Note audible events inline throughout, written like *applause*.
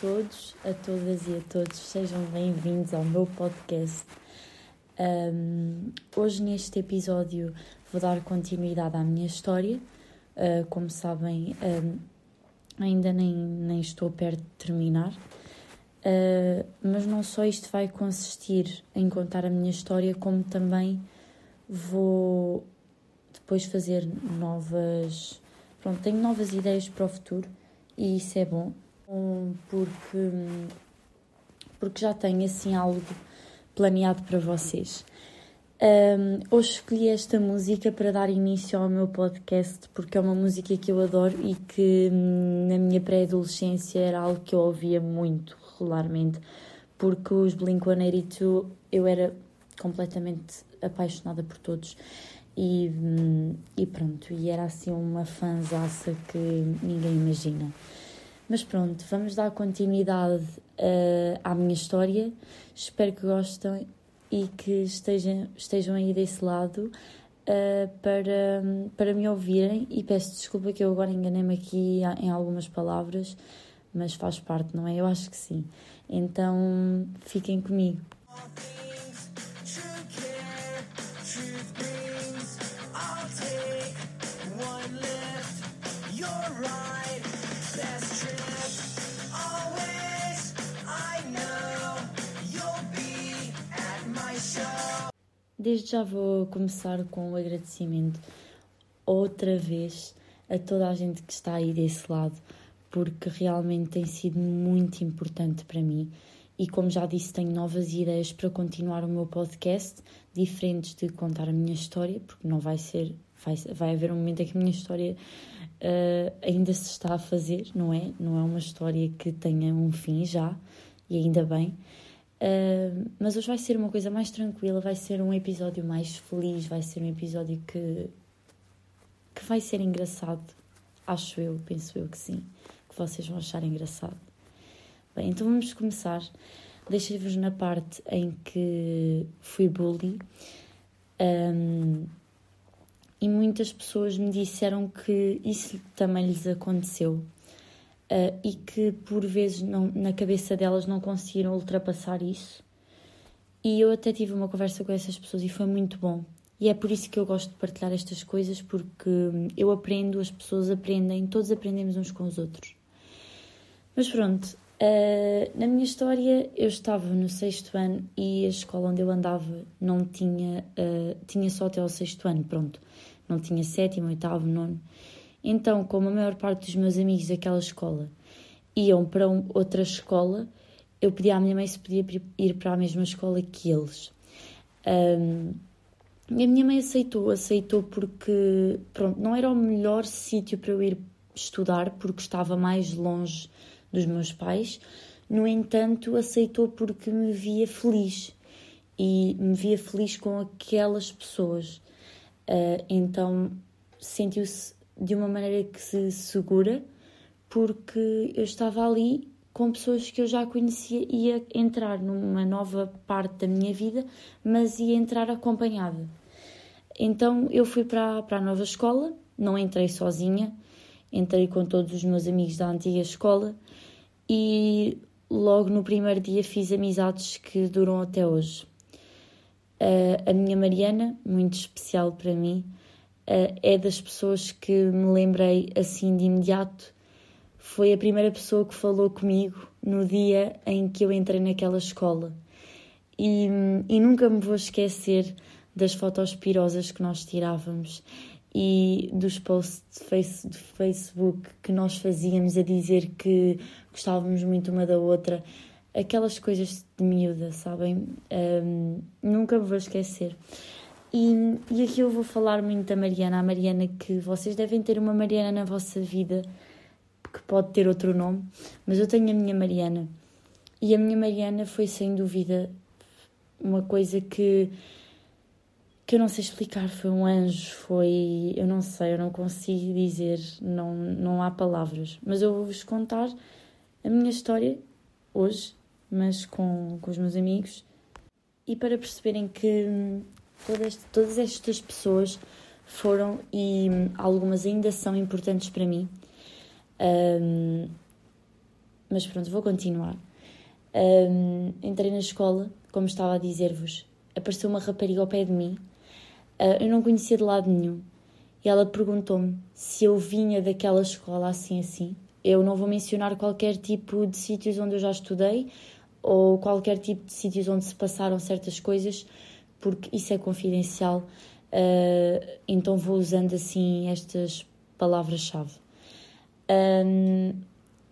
todos, a todas e a todos, sejam bem-vindos ao meu podcast. Um, hoje, neste episódio, vou dar continuidade à minha história. Uh, como sabem, um, ainda nem, nem estou perto de terminar, uh, mas não só isto vai consistir em contar a minha história, como também vou depois fazer novas. Pronto, tenho novas ideias para o futuro e isso é bom porque, porque já tenho assim algo planeado para vocês. Um, hoje escolhi esta música para dar início ao meu podcast porque é uma música que eu adoro e que hum, na minha pré-adolescência era algo que eu ouvia muito regularmente porque os Blink-182 eu era completamente apaixonada por todos e, hum, e pronto, e era assim uma fanzaça que ninguém imagina. Mas pronto, vamos dar continuidade uh, à minha história. Espero que gostem e que estejam, estejam aí desse lado uh, para, para me ouvirem. E peço desculpa que eu agora enganei-me aqui em algumas palavras, mas faz parte, não é? Eu acho que sim. Então fiquem comigo. Desde já vou começar com o agradecimento outra vez a toda a gente que está aí desse lado, porque realmente tem sido muito importante para mim. E como já disse, tenho novas ideias para continuar o meu podcast, diferentes de contar a minha história, porque não vai ser. Vai, vai haver um momento em que a minha história uh, ainda se está a fazer, não é? Não é uma história que tenha um fim já, e ainda bem. Uh, mas hoje vai ser uma coisa mais tranquila, vai ser um episódio mais feliz, vai ser um episódio que, que vai ser engraçado. Acho eu, penso eu que sim, que vocês vão achar engraçado. Bem, então vamos começar. Deixei-vos na parte em que fui bully. Um, e muitas pessoas me disseram que isso também lhes aconteceu uh, e que por vezes não, na cabeça delas não conseguiram ultrapassar isso. E eu até tive uma conversa com essas pessoas e foi muito bom. E é por isso que eu gosto de partilhar estas coisas, porque eu aprendo, as pessoas aprendem, todos aprendemos uns com os outros. Mas pronto, uh, na minha história eu estava no sexto ano e a escola onde eu andava não tinha, uh, tinha só até ao sexto ano, pronto. Não tinha sétimo, oitavo, nono. Então, como a maior parte dos meus amigos daquela escola iam para outra escola, eu pedi à minha mãe se podia ir para a mesma escola que eles. Um, e a minha mãe aceitou, aceitou porque, pronto, não era o melhor sítio para eu ir estudar, porque estava mais longe dos meus pais. No entanto, aceitou porque me via feliz e me via feliz com aquelas pessoas. Uh, então sentiu-se de uma maneira que se segura, porque eu estava ali com pessoas que eu já conhecia, ia entrar numa nova parte da minha vida, mas ia entrar acompanhada. Então eu fui para, para a nova escola, não entrei sozinha, entrei com todos os meus amigos da antiga escola e logo no primeiro dia fiz amizades que duram até hoje. A minha Mariana, muito especial para mim, uh, é das pessoas que me lembrei assim de imediato. Foi a primeira pessoa que falou comigo no dia em que eu entrei naquela escola. E, e nunca me vou esquecer das fotos pirosas que nós tirávamos e dos posts de, face, de Facebook que nós fazíamos a dizer que gostávamos muito uma da outra. Aquelas coisas de miúda, sabem? Um, nunca me vou esquecer. E, e aqui eu vou falar muito da Mariana, a Mariana que vocês devem ter uma Mariana na vossa vida que pode ter outro nome, mas eu tenho a minha Mariana. E a minha Mariana foi sem dúvida uma coisa que que eu não sei explicar, foi um anjo, foi, eu não sei, eu não consigo dizer, não, não há palavras, mas eu vou-vos contar a minha história hoje, mas com, com os meus amigos, e para perceberem que Todas, todas estas pessoas foram e algumas ainda são importantes para mim. Um, mas pronto, vou continuar. Um, entrei na escola, como estava a dizer-vos, apareceu uma rapariga ao pé de mim, uh, eu não conhecia de lado nenhum, e ela perguntou-me se eu vinha daquela escola assim assim. Eu não vou mencionar qualquer tipo de sítios onde eu já estudei ou qualquer tipo de sítios onde se passaram certas coisas, porque isso é confidencial, uh, então vou usando assim estas palavras-chave. Um,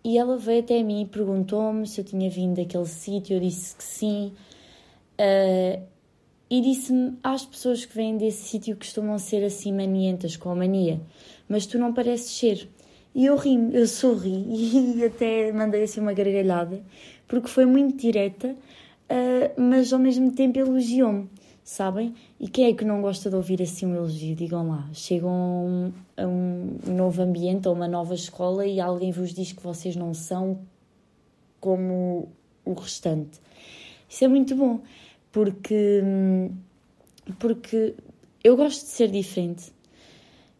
e ela veio até mim e perguntou-me se eu tinha vindo daquele sítio, eu disse que sim. Uh, e disse-me: às pessoas que vêm desse sítio costumam ser assim manientas, com a mania, mas tu não pareces ser. E eu ri eu sorri *laughs* e até mandei assim uma gargalhada, porque foi muito direta, uh, mas ao mesmo tempo elogiou-me, sabem? E quem é que não gosta de ouvir assim um elogio? Digam lá, chegam a um, novo ambiente, a uma nova escola e alguém vos diz que vocês não são como o restante. Isso é muito bom porque, porque eu gosto de ser diferente,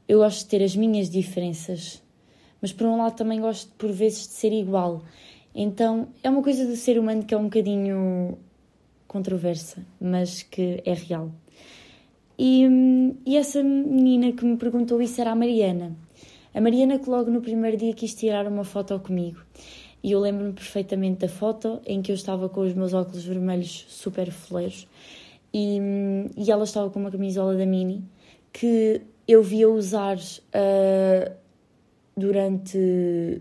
eu gosto de ter as minhas diferenças, mas por um lado também gosto por vezes de ser igual. Então é uma coisa do ser humano que é um bocadinho controversa, mas que é real. E, e essa menina que me perguntou isso era a Mariana. A Mariana que logo no primeiro dia quis tirar uma foto comigo. E eu lembro-me perfeitamente da foto em que eu estava com os meus óculos vermelhos super foleiros e, e ela estava com uma camisola da Mini que eu via usar uh, durante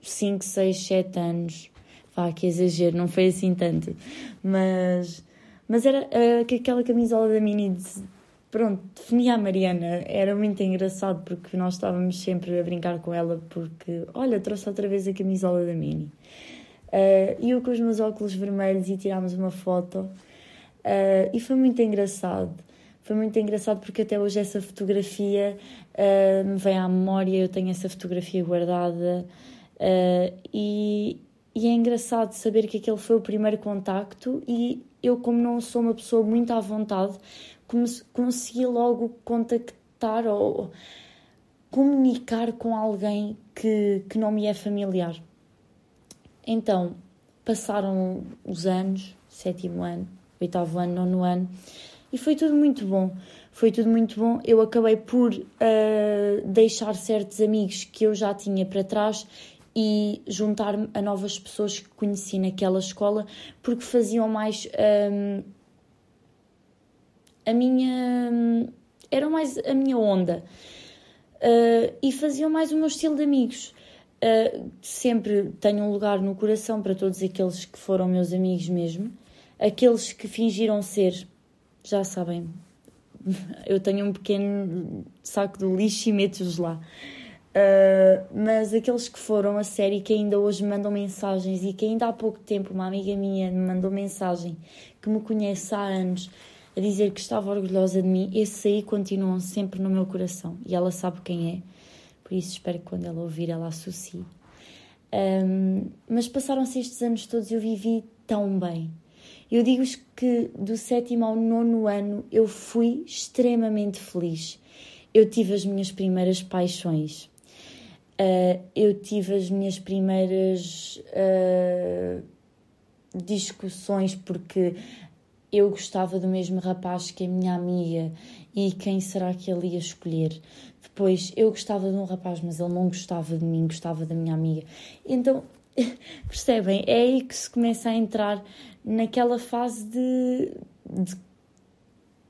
5, 6, 7 anos. Vá, que exagero, não foi assim tanto. Mas, mas era uh, aquela camisola da Mini de, pronto, definia a Mariana. Era muito engraçado porque nós estávamos sempre a brincar com ela porque, olha, trouxe outra vez a camisola da Mini. Uh, eu com os meus óculos vermelhos e tirámos uma foto uh, e foi muito engraçado. Foi muito engraçado porque até hoje essa fotografia uh, me vem à memória, eu tenho essa fotografia guardada e, e é engraçado saber que aquele foi o primeiro contacto e eu como não sou uma pessoa muito à vontade, consegui logo contactar ou comunicar com alguém que, que não me é familiar. Então, passaram os anos, sétimo ano, oitavo ano, nono ano, e foi tudo muito bom. Foi tudo muito bom. Eu acabei por uh, deixar certos amigos que eu já tinha para trás e juntar-me a novas pessoas que conheci naquela escola porque faziam mais. Um, ah, a minha. eram mais a minha onda. Uh, e faziam mais o meu estilo de amigos. Uh, sempre tenho um lugar no coração para todos aqueles que foram meus amigos mesmo. Aqueles que fingiram ser, já sabem, *laughs* eu tenho um pequeno saco de lixo e meto-os lá. Uh, mas aqueles que foram a série que ainda hoje me mandam mensagens e que ainda há pouco tempo uma amiga minha me mandou mensagem que me conhece há anos a dizer que estava orgulhosa de mim, esses aí continuam sempre no meu coração e ela sabe quem é, por isso espero que quando ela ouvir ela associe. Um, mas passaram-se estes anos todos e eu vivi tão bem. Eu digo-vos que do sétimo ao nono ano eu fui extremamente feliz. Eu tive as minhas primeiras paixões. Uh, eu tive as minhas primeiras uh, discussões porque eu gostava do mesmo rapaz que a minha amiga e quem será que ele ia escolher? Depois, eu gostava de um rapaz, mas ele não gostava de mim, gostava da minha amiga. Então, *laughs* percebem? É aí que se começa a entrar naquela fase de, de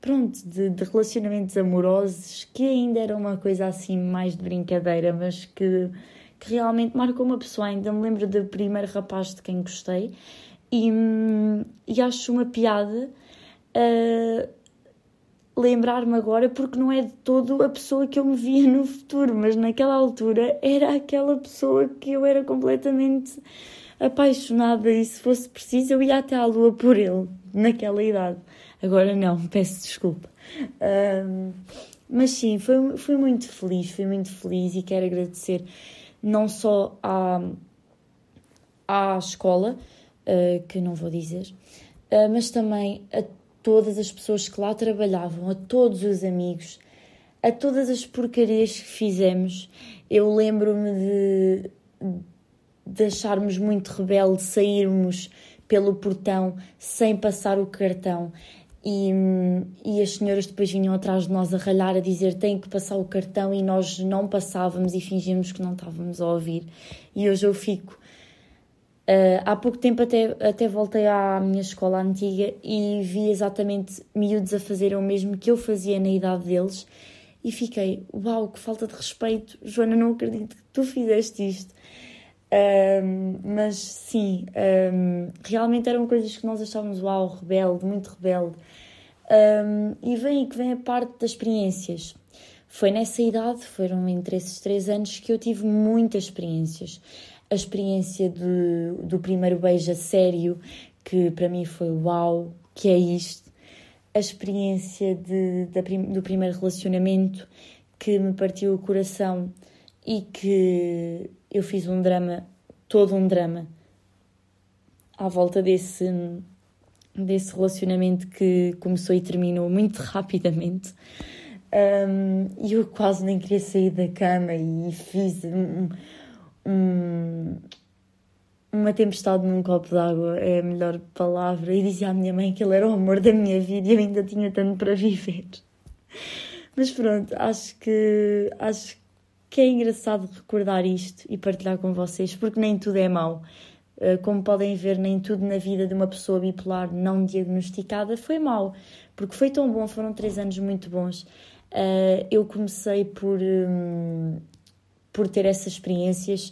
pronto, de, de, relacionamentos amorosos que ainda era uma coisa assim mais de brincadeira, mas que, que realmente marcou uma pessoa. Ainda me lembro do primeiro rapaz de quem gostei e, e acho uma piada uh, lembrar-me agora, porque não é de todo a pessoa que eu me via no futuro, mas naquela altura era aquela pessoa que eu era completamente apaixonada e se fosse preciso eu ia até à lua por ele, naquela idade. Agora não, *laughs* peço desculpa. Uh, mas sim, fui, fui muito feliz, fui muito feliz e quero agradecer não só à, à escola, uh, que não vou dizer, uh, mas também a todas as pessoas que lá trabalhavam, a todos os amigos, a todas as porcarias que fizemos. Eu lembro-me de, de acharmos muito rebelde sairmos pelo portão sem passar o cartão. E, e as senhoras depois vinham atrás de nós a ralhar, a dizer tem que passar o cartão, e nós não passávamos e fingíamos que não estávamos a ouvir. E hoje eu fico. Uh, há pouco tempo até, até voltei à minha escola antiga e vi exatamente miúdos a fazer o mesmo que eu fazia na idade deles e fiquei, uau, que falta de respeito, Joana, não acredito que tu fizeste isto. Um, mas sim, um, realmente eram coisas que nós achávamos, uau, rebelde, muito rebelde. Um, e vem que vem a parte das experiências. Foi nessa idade, foram entre esses três anos, que eu tive muitas experiências. A experiência do, do primeiro beijo a sério, que para mim foi uau, que é isto. A experiência de, da, do primeiro relacionamento, que me partiu o coração e que eu fiz um drama, todo um drama, à volta desse, desse relacionamento que começou e terminou muito *laughs* rapidamente. Um, eu quase nem queria sair da cama e fiz um, um, uma tempestade num copo d'água, é a melhor palavra. E dizia à minha mãe que ele era o amor da minha vida e eu ainda tinha tanto para viver. Mas pronto, acho que acho que é engraçado recordar isto e partilhar com vocês, porque nem tudo é mau. Eh, como podem ver, nem tudo na vida de uma pessoa bipolar não diagnosticada foi mau, porque foi tão bom, foram três anos muito bons. Eh, eu comecei por, hum, por ter essas experiências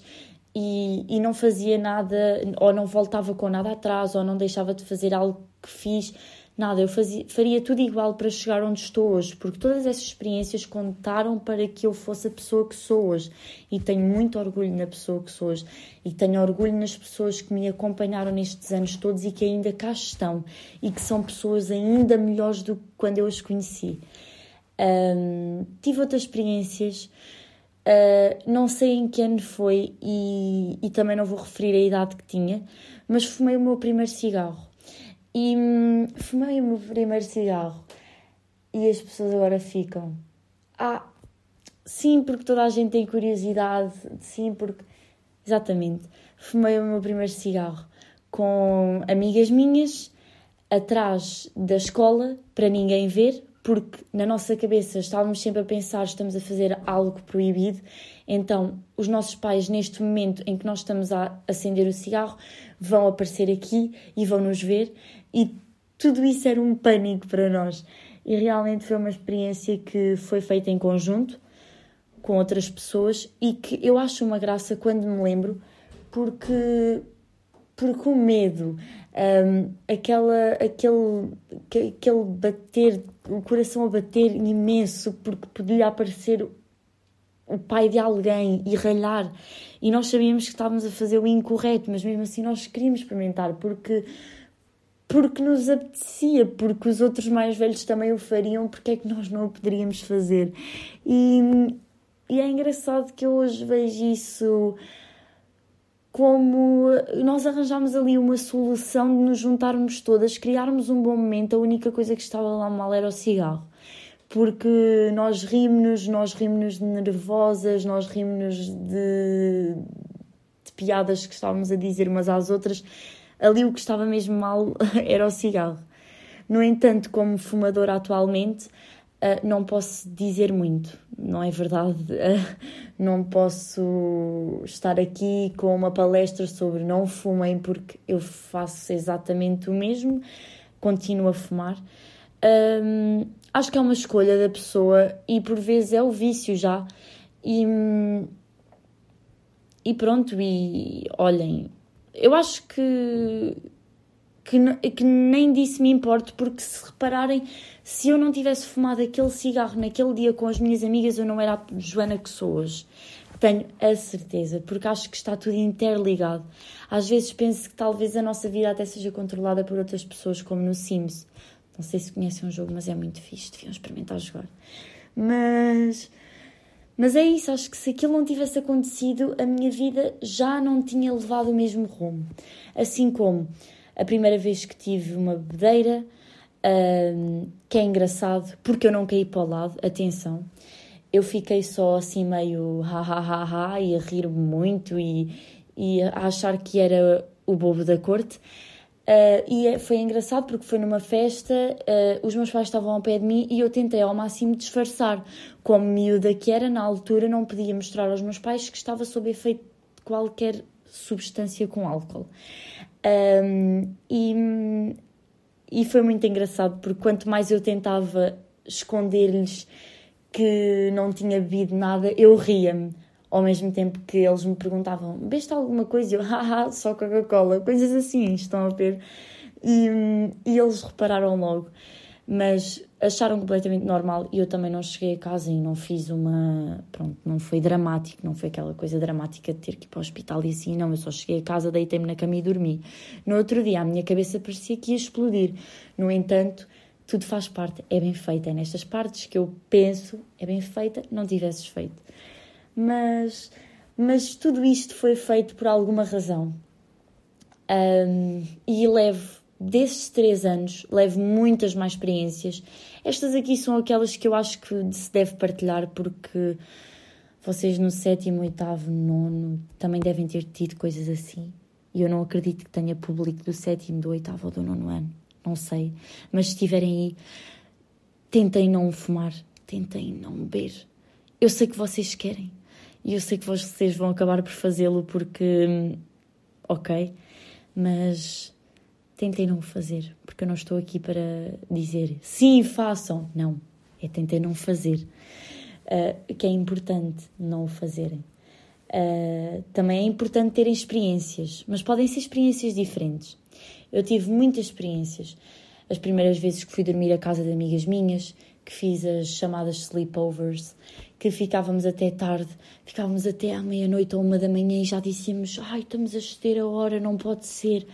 e, e não fazia nada, ou não voltava com nada atrás, ou não deixava de fazer algo que fiz Nada, eu fazia, faria tudo igual para chegar onde estou hoje, porque todas essas experiências contaram para que eu fosse a pessoa que sou hoje. E tenho muito orgulho na pessoa que sou hoje. E tenho orgulho nas pessoas que me acompanharam nestes anos todos e que ainda cá estão. E que são pessoas ainda melhores do que quando eu as conheci. Um, tive outras experiências. Uh, não sei em que ano foi e, e também não vou referir a idade que tinha, mas fumei o meu primeiro cigarro e hum, fumei o meu primeiro cigarro. E as pessoas agora ficam. Ah, sim, porque toda a gente tem curiosidade. Sim, porque. Exatamente. Fumei o meu primeiro cigarro com amigas minhas atrás da escola para ninguém ver, porque na nossa cabeça estávamos sempre a pensar estamos a fazer algo proibido. Então, os nossos pais, neste momento em que nós estamos a acender o cigarro, vão aparecer aqui e vão nos ver e tudo isso era um pânico para nós. E realmente foi uma experiência que foi feita em conjunto com outras pessoas e que eu acho uma graça quando me lembro, porque, porque o medo, um, aquela, aquele, aquele bater, o coração a bater imenso, porque podia aparecer o pai de alguém e ralhar, e nós sabíamos que estávamos a fazer o incorreto, mas mesmo assim nós queríamos experimentar, porque porque nos apetecia, porque os outros mais velhos também o fariam, porque é que nós não o poderíamos fazer? E, e é engraçado que eu hoje vejo isso como nós arranjámos ali uma solução de nos juntarmos todas, criarmos um bom momento, a única coisa que estava lá mal era o cigarro. Porque nós rimos-nos, nós rimos-nos de nervosas, nós rimos-nos de, de piadas que estávamos a dizer umas às outras, ali o que estava mesmo mal *laughs* era o cigarro. No entanto, como fumadora atualmente, uh, não posso dizer muito, não é verdade? Uh, *laughs* não posso estar aqui com uma palestra sobre não fumem, porque eu faço exatamente o mesmo, continuo a fumar. Um, acho que é uma escolha da pessoa e por vezes é o vício já. E, e pronto, e olhem, eu acho que, que, que nem disso me importo, porque se repararem, se eu não tivesse fumado aquele cigarro naquele dia com as minhas amigas, eu não era a Joana que sou hoje. Tenho a certeza, porque acho que está tudo interligado. Às vezes penso que talvez a nossa vida até seja controlada por outras pessoas, como no Sims. Não sei se conhecem um jogo, mas é muito fixe, deviam experimentar jogar. Mas mas é isso, acho que se aquilo não tivesse acontecido, a minha vida já não tinha levado o mesmo rumo. Assim como a primeira vez que tive uma bebedeira, um, que é engraçado, porque eu não caí para o lado, atenção, eu fiquei só assim meio ha ha ha ha e a rir muito e, e a achar que era o bobo da corte. Uh, e é, foi engraçado porque foi numa festa, uh, os meus pais estavam ao pé de mim e eu tentei ao máximo disfarçar. Como miúda que era, na altura não podia mostrar aos meus pais que estava sob efeito de qualquer substância com álcool. Um, e, e foi muito engraçado porque quanto mais eu tentava esconder-lhes que não tinha bebido nada, eu ria-me ao mesmo tempo que eles me perguntavam: beste alguma coisa? E eu, haha, *laughs* só Coca-Cola, coisas assim, estão a ver? E, e eles repararam logo, mas acharam completamente normal e eu também não cheguei a casa e não fiz uma. Pronto, não foi dramático, não foi aquela coisa dramática de ter que ir para o hospital e assim, não. Eu só cheguei a casa, deitei-me na cama e dormi. No outro dia, a minha cabeça parecia que ia explodir. No entanto, tudo faz parte, é bem feito. É nestas partes que eu penso, é bem feita, não tivesses feito mas, mas tudo isto foi feito por alguma razão. Um, e levo, desses três anos, levo muitas mais experiências. Estas aqui são aquelas que eu acho que se deve partilhar, porque vocês no sétimo, oitavo, nono também devem ter tido coisas assim. E eu não acredito que tenha público do sétimo, do oitavo ou do nono ano. Não sei. Mas se estiverem aí, tentem não fumar, tentem não beber. Eu sei que vocês querem. E eu sei que vocês vão acabar por fazê-lo porque. Ok, mas tentem não o fazer, porque eu não estou aqui para dizer sim, façam. Não, é tentem não fazer. Uh, que é importante não o fazerem. Uh, também é importante terem experiências, mas podem ser experiências diferentes. Eu tive muitas experiências. As primeiras vezes que fui dormir à casa de amigas minhas, que fiz as chamadas sleepovers, que ficávamos até tarde, ficávamos até à meia-noite ou uma da manhã e já dissíamos: Ai, estamos a exceder a hora, não pode ser.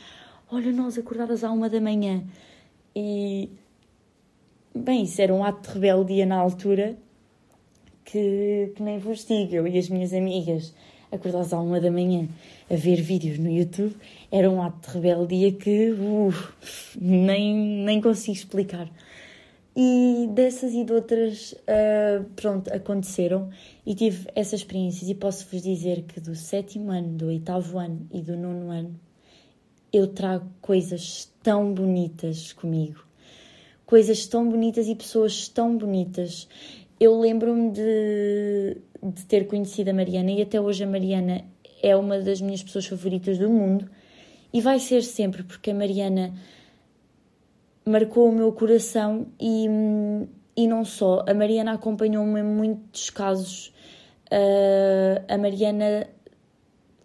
Olha, nós acordadas à uma da manhã. E. Bem, isso era um ato de rebeldia na altura que, que nem vos digo. Eu e as minhas amigas acordadas à uma da manhã a ver vídeos no YouTube era um ato de rebeldia que uh, nem, nem consigo explicar. E dessas e de outras, uh, pronto, aconteceram e tive essas experiências. E posso-vos dizer que do sétimo ano, do oitavo ano e do nono ano, eu trago coisas tão bonitas comigo. Coisas tão bonitas e pessoas tão bonitas. Eu lembro-me de, de ter conhecido a Mariana e até hoje a Mariana é uma das minhas pessoas favoritas do mundo e vai ser sempre, porque a Mariana marcou o meu coração e, e não só. A Mariana acompanhou-me em muitos casos. Uh, a Mariana,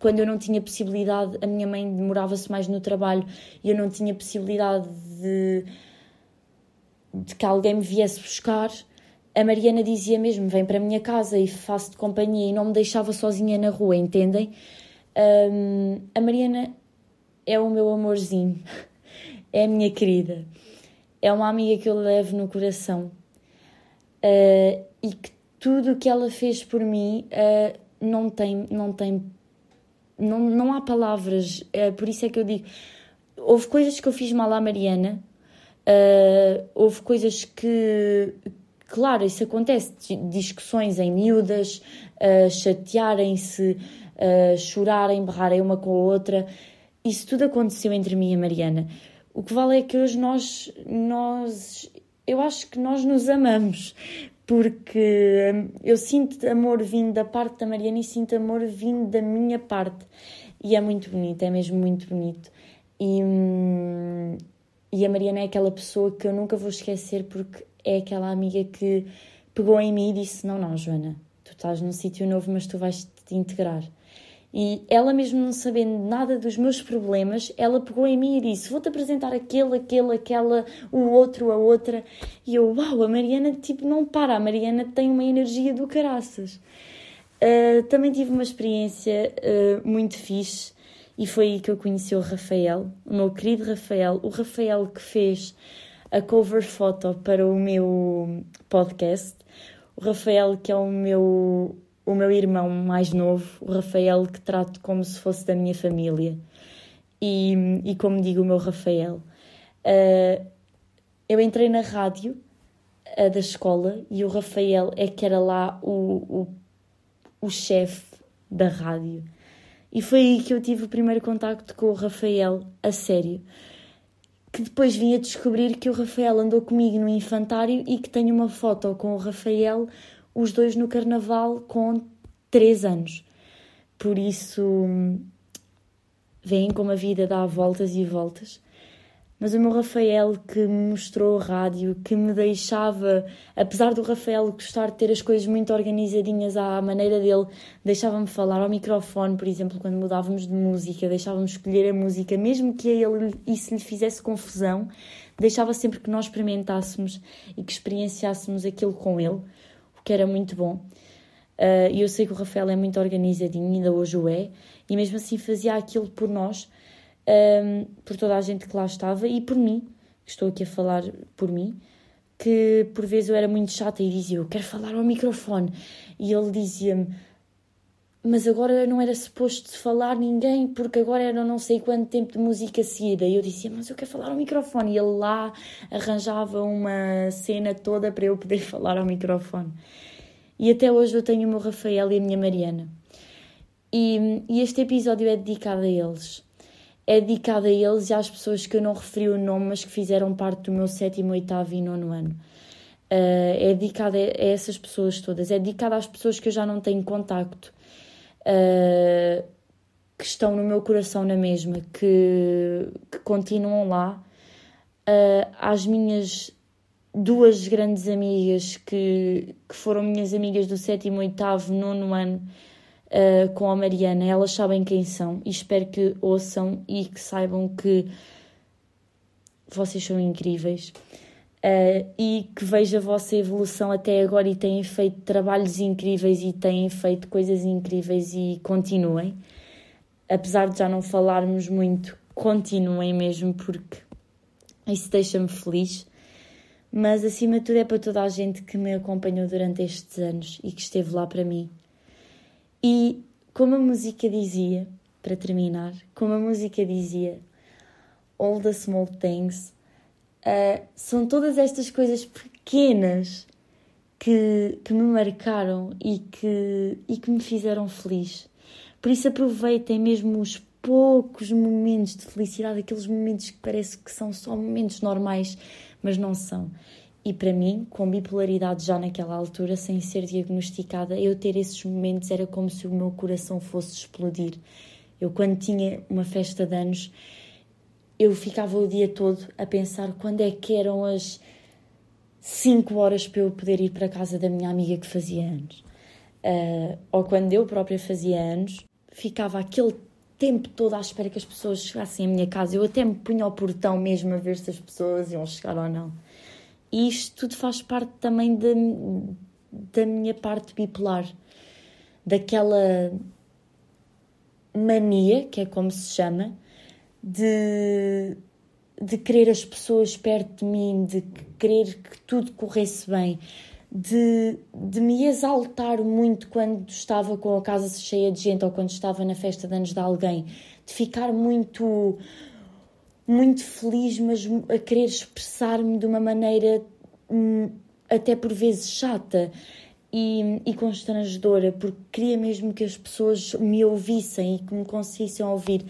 quando eu não tinha possibilidade, a minha mãe demorava-se mais no trabalho e eu não tinha possibilidade de, de que alguém me viesse buscar. A Mariana dizia mesmo: Vem para a minha casa e faço-te companhia e não me deixava sozinha na rua, entendem? Um, a Mariana é o meu amorzinho, *laughs* é a minha querida é uma amiga que eu levo no coração. Uh, e que tudo o que ela fez por mim uh, não tem, não tem, não, não há palavras, uh, por isso é que eu digo, houve coisas que eu fiz mal à Mariana, houve coisas que, claro, isso acontece, discussões em miúdas, chatearem-se, chorarem, berrarem uma com a outra, isso tudo aconteceu entre mim e a Mariana. O que vale é que hoje nós, nós eu acho que nós nos amamos, porque hum, eu sinto amor vindo da parte da Mariana e sinto amor vindo da minha parte. E é muito bonito, é mesmo muito bonito. E, hum, e a Mariana é aquela pessoa que eu nunca vou esquecer porque é aquela amiga que pegou em mim e disse: Não, não, Joana, tu estás num sítio novo, mas tu vais te integrar. E ela, mesmo não sabendo nada dos meus problemas, ela pegou em mim e disse: Vou-te apresentar aquele, aquele, aquela, o outro, a outra. E eu, uau, a Mariana, tipo, não para. A Mariana tem uma energia do caraças. Uh, também tive uma experiência uh, muito fixe e foi aí que eu conheci o Rafael, o meu querido Rafael, o Rafael que fez a cover foto para o meu podcast, o Rafael que é o meu o meu irmão mais novo, o Rafael, que trato como se fosse da minha família. E, e como digo, o meu Rafael. Uh, eu entrei na rádio uh, da escola e o Rafael é que era lá o, o, o chefe da rádio. E foi aí que eu tive o primeiro contacto com o Rafael, a sério. Que depois vim a descobrir que o Rafael andou comigo no infantário e que tenho uma foto com o Rafael, os dois no carnaval, com 3 anos. Por isso, veem como a vida dá voltas e voltas mas o meu Rafael que me mostrou a rádio, que me deixava, apesar do Rafael gostar de ter as coisas muito organizadinhas à maneira dele, deixava-me falar ao microfone, por exemplo, quando mudávamos de música, deixava-me escolher a música, mesmo que a ele isso lhe fizesse confusão, deixava sempre que nós experimentássemos e que experienciássemos aquilo com ele, que era muito bom. Uh, e eu sei que o Rafael é muito organizadinho, ainda hoje o é, e mesmo assim fazia aquilo por nós um, por toda a gente que lá estava e por mim, estou aqui a falar por mim, que por vezes eu era muito chata e dizia eu quero falar ao microfone e ele dizia-me mas agora não era suposto falar ninguém porque agora era não sei quanto tempo de música seguida. E eu dizia mas eu quero falar ao microfone. E ele lá arranjava uma cena toda para eu poder *laughs* falar ao microfone. E até hoje eu tenho o meu Rafael e a minha Mariana. E, e este episódio é dedicado a eles. É dedicada a eles e às pessoas que eu não referi o nome, mas que fizeram parte do meu sétimo, oitavo e nono ano. Uh, é dedicada a essas pessoas todas, é dedicada às pessoas que eu já não tenho contacto, uh, que estão no meu coração na mesma, que, que continuam lá, uh, às minhas duas grandes amigas que, que foram minhas amigas do sétimo, oitavo, nono ano, uh, com a Mariana. Elas sabem quem são e espero que ouçam e que saibam que vocês são incríveis. Uh, e que veja a vossa evolução até agora e têm feito trabalhos incríveis e têm feito coisas incríveis e continuem. Apesar de já não falarmos muito, continuem mesmo porque isso deixa-me feliz. Mas acima de tudo é para toda a gente que me acompanhou durante estes anos e que esteve lá para mim. E como a música dizia, para terminar, como a música dizia, All the Small Things, uh, são todas estas coisas pequenas que, que me marcaram e que, e que me fizeram feliz. Por isso aproveitem mesmo os poucos momentos de felicidade, aqueles momentos que parece que são só momentos normais, mas não são. E para mim, com bipolaridade já naquela altura, sem ser diagnosticada, eu ter esses momentos era como se o meu coração fosse explodir. Eu, quando tinha uma festa de anos, eu ficava o dia todo a pensar quando é que eram as 5 horas para eu poder ir para a casa da minha amiga que fazia anos. Uh, ou quando eu própria fazia anos, ficava aquele tempo todo à espera que as pessoas chegassem à minha casa. Eu até me punha ao portão mesmo a ver se as pessoas iam chegar ou não. E isto tudo faz parte também de, da minha parte bipolar, daquela mania, que é como se chama, de, de querer as pessoas perto de mim, de querer que tudo corresse bem, de, de me exaltar muito quando estava com a casa cheia de gente ou quando estava na festa de anos de alguém, de ficar muito muito feliz, mas a querer expressar-me de uma maneira hum, até por vezes chata e, e constrangedora, porque queria mesmo que as pessoas me ouvissem e que me conseguissem ouvir.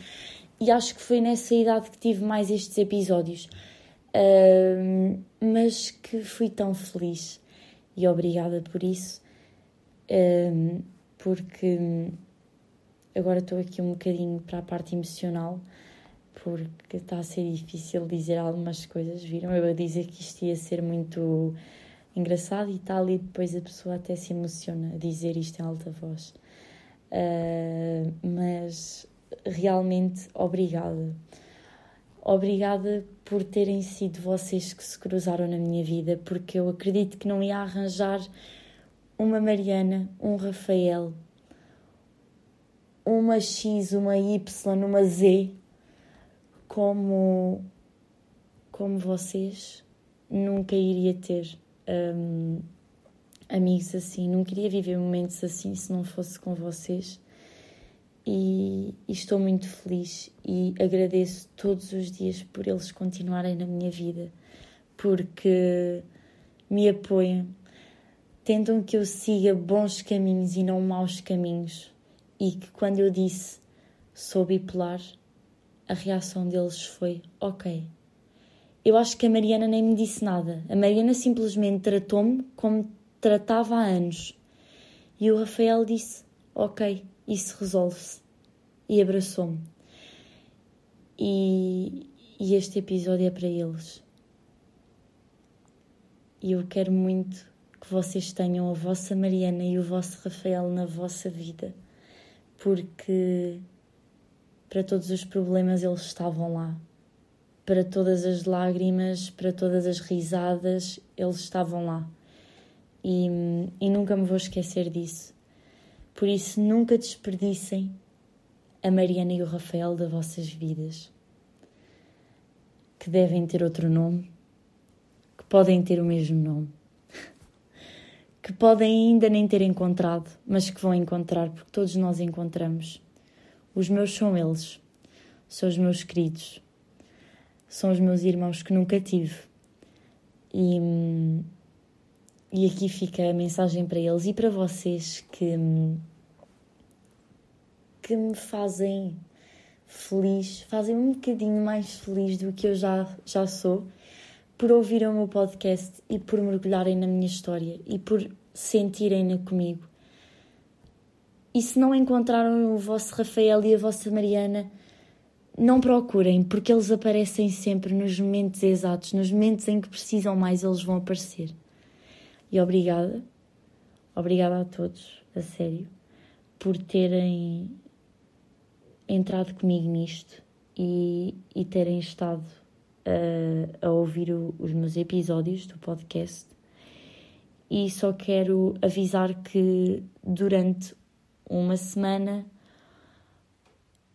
E acho que foi nessa idade que tive mais estes episódios. Uh, mas que fui tão feliz e obrigada por isso, uh, porque agora estou aqui um bocadinho para a parte emocional porque está a ser difícil dizer algumas coisas. Viram eu a dizer que isto ia ser muito engraçado e tal, e depois a pessoa até se emociona a dizer isto em alta voz. Uh, mas realmente obrigada. Obrigada por terem sido vocês que se cruzaram na minha vida, porque eu acredito que não ia arranjar uma Mariana, um Rafael, uma X, uma Y, uma Z como, como vocês, nunca iria ter um, amigos assim, nunca iria viver momentos assim se não fosse com vocês. E, e, estou muito feliz e agradeço todos os dias por eles continuarem na minha vida, porque me apoiam, tentam que eu siga bons caminhos e não maus caminhos, e que quando eu disse sou bipolar, a reação deles foi: Ok. Eu acho que a Mariana nem me disse nada. A Mariana simplesmente tratou-me como tratava há anos. E o Rafael disse: Ok, isso resolve-se. E abraçou-me. E, e este episódio é para eles. E eu quero muito que vocês tenham a vossa Mariana e o vosso Rafael na vossa vida, porque para todos os problemas eles estavam lá. Para todas as lágrimas, para todas as risadas, eles estavam lá. E, e nunca me vou esquecer disso. Por isso, nunca desperdicem a Mariana e o Rafael das vossas vidas, que devem ter outro nome, que podem ter o mesmo nome, que podem ainda nem ter encontrado, mas que vão encontrar, porque todos nós encontramos. Os meus são eles, são os meus queridos, são os meus irmãos que nunca tive. E, e aqui fica a mensagem para eles e para vocês que, que me fazem feliz, fazem um bocadinho mais feliz do que eu já, já sou, por ouvirem o meu podcast e por mergulharem na minha história e por sentirem-na comigo. E se não encontraram o vosso Rafael e a vossa Mariana, não procurem, porque eles aparecem sempre nos momentos exatos, nos momentos em que precisam mais, eles vão aparecer. E obrigada, obrigada a todos, a sério, por terem entrado comigo nisto e, e terem estado a, a ouvir o, os meus episódios do podcast. E só quero avisar que durante uma semana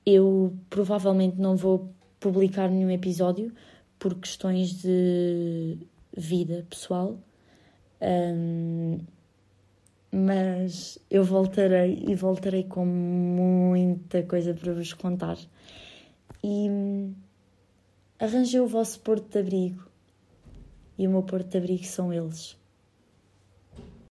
eu provavelmente não vou publicar nenhum episódio por questões de vida pessoal. Um, mas eu voltarei e voltarei com muita coisa para vos contar. E arranjei o vosso porto de abrigo. E o meu porto de abrigo são eles.